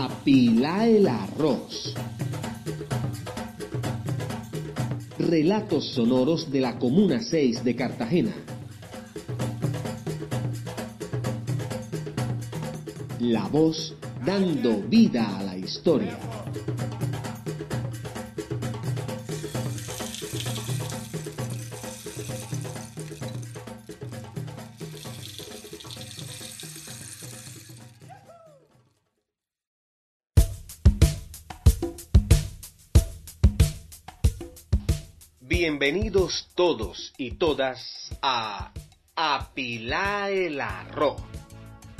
Apila el arroz. Relatos sonoros de la Comuna 6 de Cartagena. La voz dando vida a la historia. Bienvenidos todos y todas a Apilá el Arroz,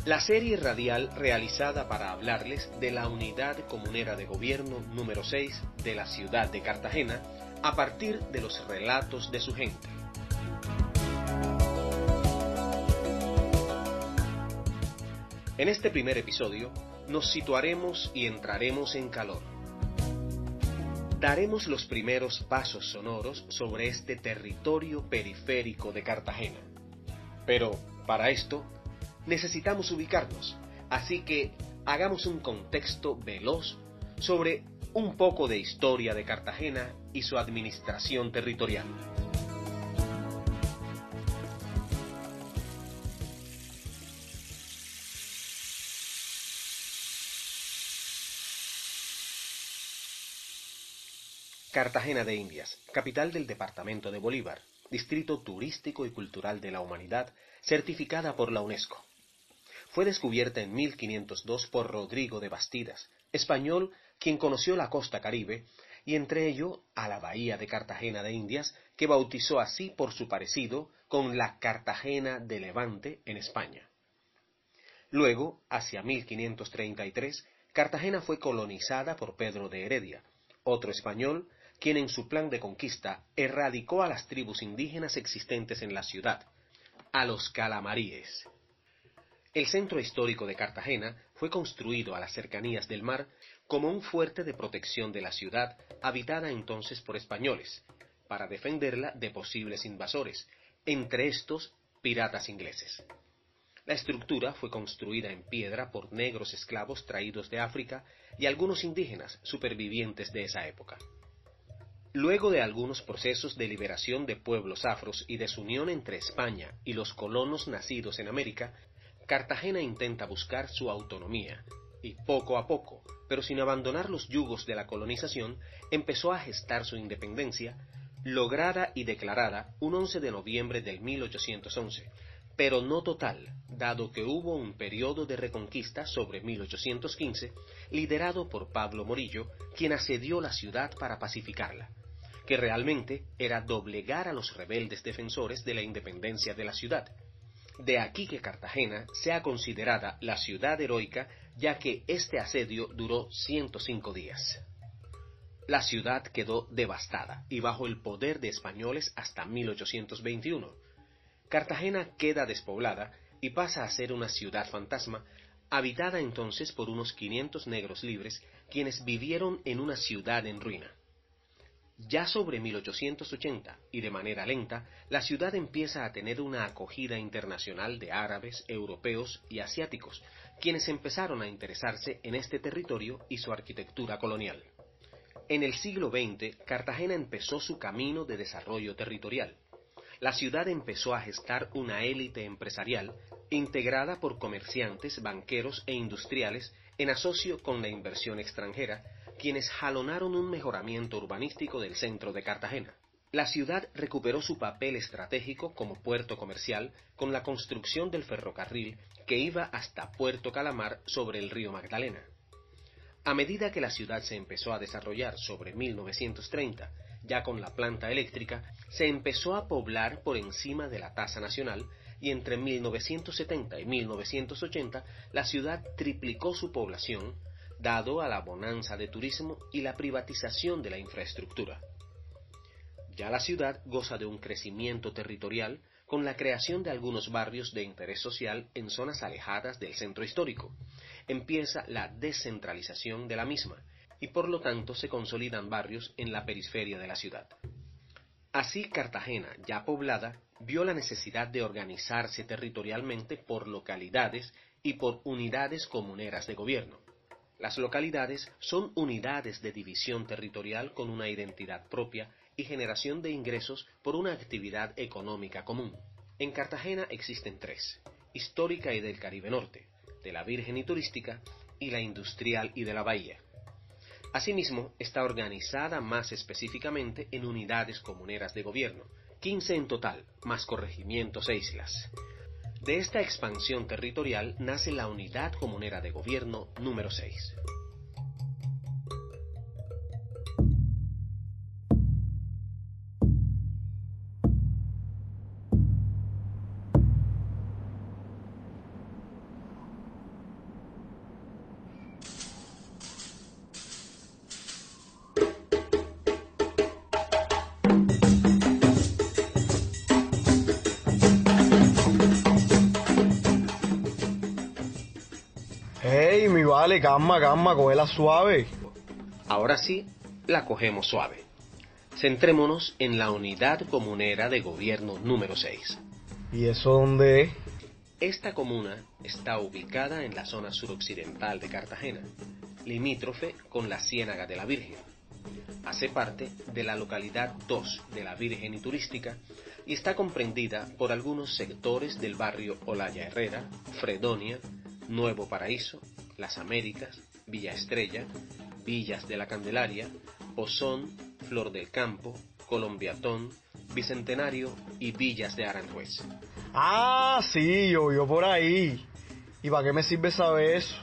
la serie radial realizada para hablarles de la unidad comunera de gobierno número 6 de la ciudad de Cartagena a partir de los relatos de su gente. En este primer episodio nos situaremos y entraremos en calor daremos los primeros pasos sonoros sobre este territorio periférico de Cartagena. Pero para esto necesitamos ubicarnos, así que hagamos un contexto veloz sobre un poco de historia de Cartagena y su administración territorial. Cartagena de Indias, capital del departamento de Bolívar, distrito turístico y cultural de la humanidad, certificada por la UNESCO. Fue descubierta en 1502 por Rodrigo de Bastidas, español quien conoció la costa caribe y entre ello a la bahía de Cartagena de Indias, que bautizó así por su parecido con la Cartagena de Levante en España. Luego, hacia 1533, Cartagena fue colonizada por Pedro de Heredia, otro español quien en su plan de conquista erradicó a las tribus indígenas existentes en la ciudad, a los calamaríes. El centro histórico de Cartagena fue construido a las cercanías del mar como un fuerte de protección de la ciudad, habitada entonces por españoles, para defenderla de posibles invasores, entre estos piratas ingleses. La estructura fue construida en piedra por negros esclavos traídos de África y algunos indígenas supervivientes de esa época. Luego de algunos procesos de liberación de pueblos afros y desunión entre España y los colonos nacidos en América, Cartagena intenta buscar su autonomía y poco a poco, pero sin abandonar los yugos de la colonización, empezó a gestar su independencia, lograda y declarada un 11 de noviembre del 1811, pero no total, dado que hubo un periodo de reconquista sobre 1815, liderado por Pablo Morillo, quien asedió la ciudad para pacificarla que realmente era doblegar a los rebeldes defensores de la independencia de la ciudad. De aquí que Cartagena sea considerada la ciudad heroica, ya que este asedio duró 105 días. La ciudad quedó devastada y bajo el poder de españoles hasta 1821. Cartagena queda despoblada y pasa a ser una ciudad fantasma, habitada entonces por unos 500 negros libres, quienes vivieron en una ciudad en ruina. Ya sobre 1880, y de manera lenta, la ciudad empieza a tener una acogida internacional de árabes, europeos y asiáticos, quienes empezaron a interesarse en este territorio y su arquitectura colonial. En el siglo XX, Cartagena empezó su camino de desarrollo territorial. La ciudad empezó a gestar una élite empresarial integrada por comerciantes, banqueros e industriales en asocio con la inversión extranjera, quienes jalonaron un mejoramiento urbanístico del centro de Cartagena. La ciudad recuperó su papel estratégico como puerto comercial con la construcción del ferrocarril que iba hasta Puerto Calamar sobre el río Magdalena. A medida que la ciudad se empezó a desarrollar sobre 1930, ya con la planta eléctrica, se empezó a poblar por encima de la tasa nacional y entre 1970 y 1980 la ciudad triplicó su población dado a la bonanza de turismo y la privatización de la infraestructura. Ya la ciudad goza de un crecimiento territorial con la creación de algunos barrios de interés social en zonas alejadas del centro histórico. Empieza la descentralización de la misma y por lo tanto se consolidan barrios en la periferia de la ciudad. Así Cartagena, ya poblada, vio la necesidad de organizarse territorialmente por localidades y por unidades comuneras de gobierno. Las localidades son unidades de división territorial con una identidad propia y generación de ingresos por una actividad económica común. En Cartagena existen tres, histórica y del Caribe Norte, de la Virgen y turística, y la industrial y de la Bahía. Asimismo, está organizada más específicamente en unidades comuneras de gobierno, 15 en total, más corregimientos e islas. De esta expansión territorial nace la Unidad Comunera de Gobierno número 6. Vale, calma, calma, cógela suave. Ahora sí, la cogemos suave. Centrémonos en la unidad comunera de gobierno número 6. ¿Y eso dónde es? Esta comuna está ubicada en la zona suroccidental de Cartagena, limítrofe con la Ciénaga de la Virgen. Hace parte de la localidad 2 de la Virgen y Turística y está comprendida por algunos sectores del barrio Olaya Herrera, Fredonia, Nuevo Paraíso, las Américas, Villa Estrella, Villas de la Candelaria, Pozón, Flor del Campo, Colombiatón, Bicentenario y Villas de Aranjuez. Ah, sí, yo, yo por ahí. ¿Y para qué me sirve saber eso?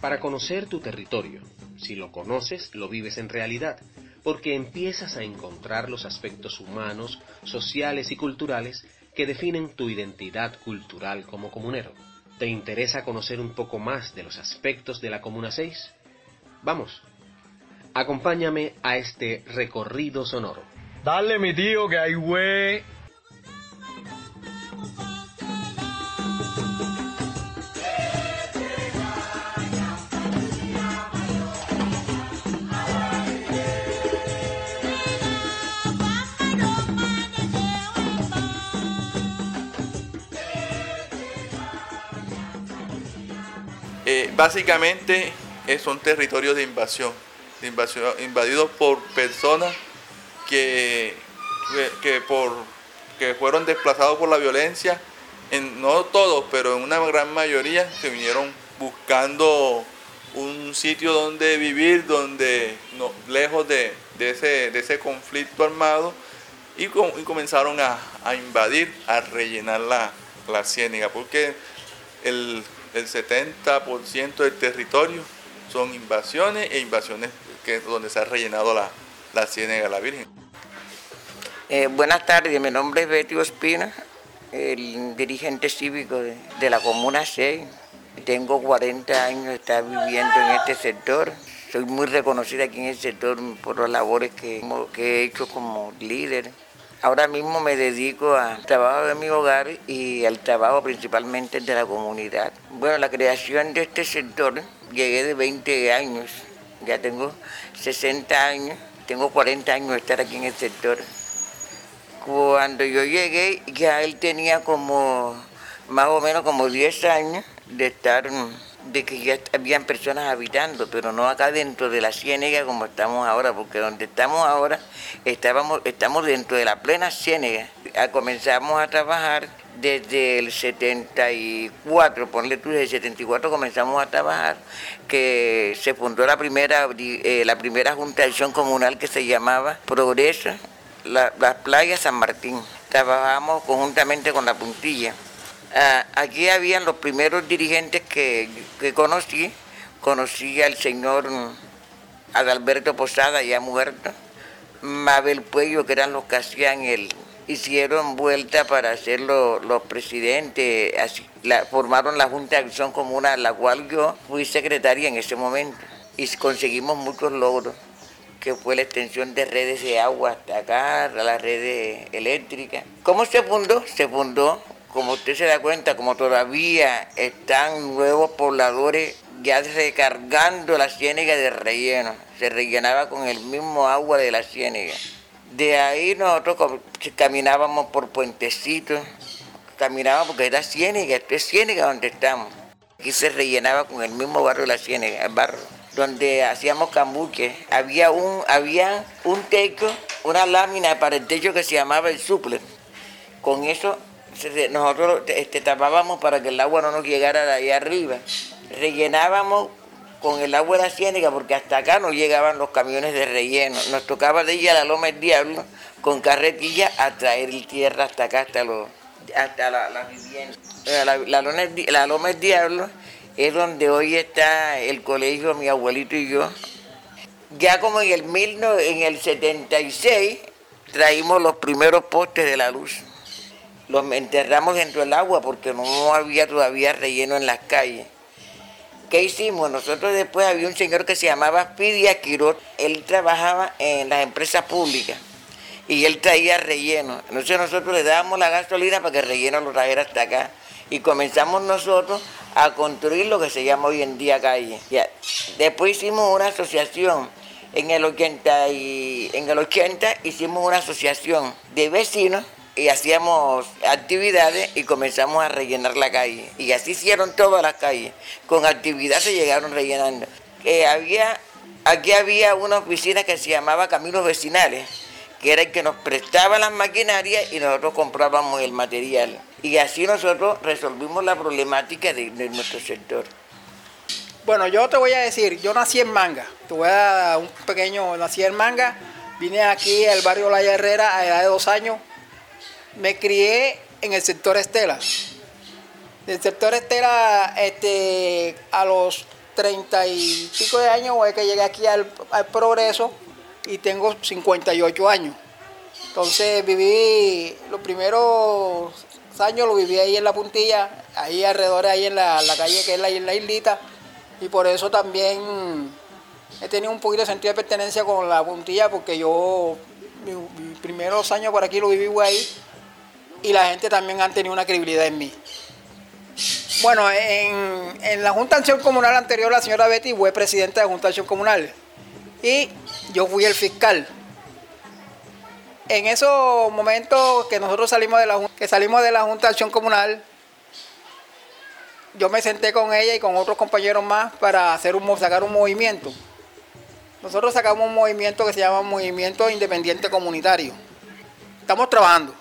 Para conocer tu territorio. Si lo conoces, lo vives en realidad, porque empiezas a encontrar los aspectos humanos, sociales y culturales que definen tu identidad cultural como comunero. ¿Te interesa conocer un poco más de los aspectos de la Comuna 6? Vamos, acompáñame a este recorrido sonoro. Dale, mi tío, que hay güey. Básicamente eh, son territorios de invasión, invadidos por personas que, que, por, que fueron desplazados por la violencia, en, no todos, pero en una gran mayoría se vinieron buscando un sitio donde vivir, donde lejos de, ese, de ese conflicto armado, y, comenzaron a, invadir, a rellenar la, la ciénaga, porque el el 70% del territorio son invasiones e invasiones que, donde se ha rellenado la, la Ciénaga de la Virgen. Eh, buenas tardes, mi nombre es Betty Ospina, el dirigente cívico de, la Comuna 6. Tengo 40 años estar viviendo en este sector. Soy muy reconocida aquí en el sector por las labores que, que he hecho como líder Ahora mismo me dedico al trabajo de mi hogar y al trabajo principalmente de la comunidad. Bueno, la creación de este sector, llegué de 20 años, ya tengo 60 años, tengo 40 años de estar aquí en el sector. Cuando yo llegué, ya él tenía como más o menos como 10 años de estar de que ya habían personas habitando, pero no acá dentro de la ciénaga como estamos ahora, porque donde estamos ahora estábamos, estamos dentro de la plena ciénaga. Ah, comenzamos a trabajar desde el 74, ponle tú, desde el 74 comenzamos a trabajar, que se fundó la primera, eh, la primera junta de acción comunal que se llamaba Progreso, las playas San Martín. Trabajamos conjuntamente con la puntilla. Ah, aquí habían los primeros dirigentes que, conocí. Conocí al señor Adalberto Posada, ya muerto, Mabel Puello, que eran los que hacían el, hicieron vuelta para ser los, presidentes, formaron la Junta de Acción Comunal, la cual yo fui secretaria en ese momento y conseguimos muchos logros, que fue la extensión de redes de agua hasta acá, las redes eléctricas. ¿Cómo se fundó? Se fundó como usted se da cuenta, como todavía están nuevos pobladores ya recargando la ciénaga de relleno, se rellenaba con el mismo agua de la ciénaga. De ahí nosotros caminábamos por puentecitos, caminábamos porque era ciénaga, esto es ciénaga donde estamos. Aquí se rellenaba con el mismo barro de la ciénaga, el barro, donde hacíamos cambuque. Había un, había un techo, una lámina para el techo que se llamaba el suple. Con eso nosotros este, tapábamos para que el agua no nos llegara de ahí arriba. Rellenábamos con el agua de la ciénaga porque hasta acá no llegaban los camiones de relleno. Nos tocaba de ir a la Loma del Diablo con carretilla a traer tierra hasta acá, hasta, los, hasta la, la vivienda. Eh, la, Loma del Diablo es donde hoy está el colegio, mi abuelito y yo. Ya como en el, en el 76 traímos los primeros postes de la luz los enterramos dentro del agua porque no había todavía relleno en las calles. ¿Qué hicimos? Nosotros después había un señor que se llamaba Pidia Quirot, él trabajaba en las empresas públicas y él traía relleno. Entonces nosotros le dábamos la gasolina para que el relleno lo trajera hasta acá. Y comenzamos nosotros a construir lo que se llama hoy en día calle. Después hicimos una asociación. En el, 80 y, en el 80 hicimos una asociación de vecinos y hacíamos actividades y comenzamos a rellenar la calle. Y así hicieron todas las calles. Con actividad se llegaron rellenando. Eh, había, aquí había una oficina que se llamaba Caminos Vecinales, que era el que nos prestaba las maquinarias y nosotros comprábamos el material. Y así nosotros resolvimos la problemática de, nuestro sector. Bueno, yo te voy a decir, yo nací en Manga. Te voy un pequeño, nací en Manga. Vine aquí al barrio La Herrera a edad de dos años me crié en el sector Estela. Del sector Estela, este, a los treinta y pico de años, es que llegué aquí al, Progreso y tengo 58 años. Entonces viví los primeros años, lo viví ahí en la puntilla, ahí alrededor, ahí en la, calle que es la, la islita, y por eso también he tenido un poquito de sentido de pertenencia con la puntilla, porque yo mis primeros años por aquí lo viví ahí y la gente también han tenido una credibilidad en mí. Bueno, en, la Junta Acción Comunal anterior, la señora Betty fue presidenta de la Junta Acción Comunal y yo fui el fiscal. En esos momentos que nosotros salimos de la, que salimos de la Junta Acción Comunal, yo me senté con ella y con otros compañeros más para hacer un, sacar un movimiento. Nosotros sacamos un movimiento que se llama Movimiento Independiente Comunitario. Estamos trabajando.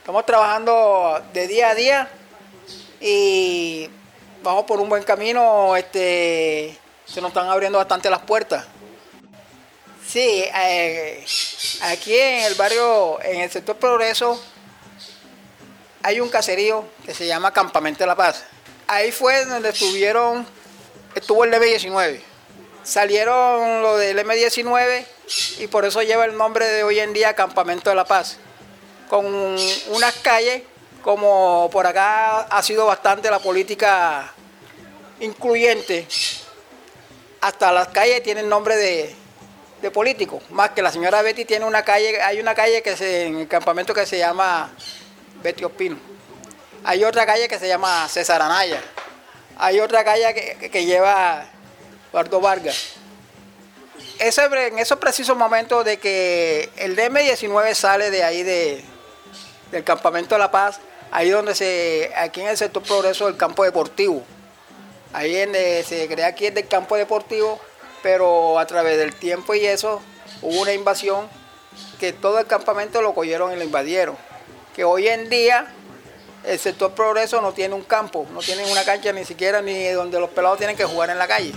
Estamos trabajando de día a día y vamos por un buen camino. Este, se nos están abriendo bastante las puertas. Sí, eh, aquí en el barrio, en el sector Progreso, hay un caserío que se llama Campamento de la Paz. Ahí fue donde estuvieron, estuvo el M19. Salieron lo del M19 y por eso lleva el nombre de hoy en día Campamento de la Paz con unas calles, como por acá ha sido bastante la política incluyente, hasta las calles tienen nombre de, de político, más que la señora Betty tiene una calle, hay una calle que se, en el campamento que se llama Betty Ospino, hay otra calle que se llama César Anaya, hay otra calle que, que lleva Eduardo Vargas. en esos precisos momentos de que el DM19 sale de ahí de, del Campamento de la Paz, ahí donde se, aquí en el sector progreso del campo deportivo. Ahí en, se crea aquí es del campo deportivo, pero a través del tiempo y eso hubo una invasión que todo el campamento lo cogieron y lo invadieron. Que hoy en día el sector progreso no tiene un campo, no tiene una cancha ni siquiera ni donde los pelados tienen que jugar en la calle.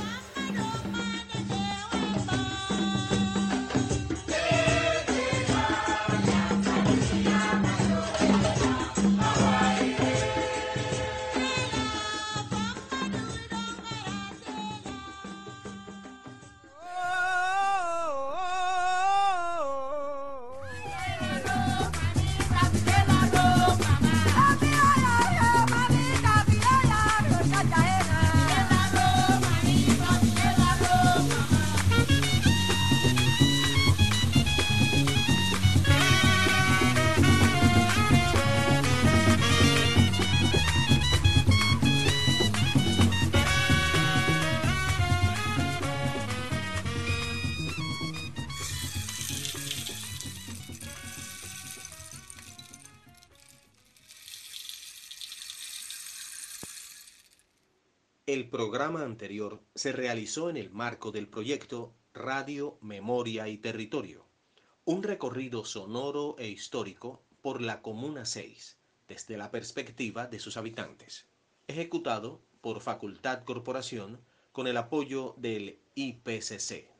El programa anterior se realizó en el marco del proyecto Radio, Memoria y Territorio, un recorrido sonoro e histórico por la Comuna 6, desde la perspectiva de sus habitantes, ejecutado por Facultad Corporación con el apoyo del IPCC.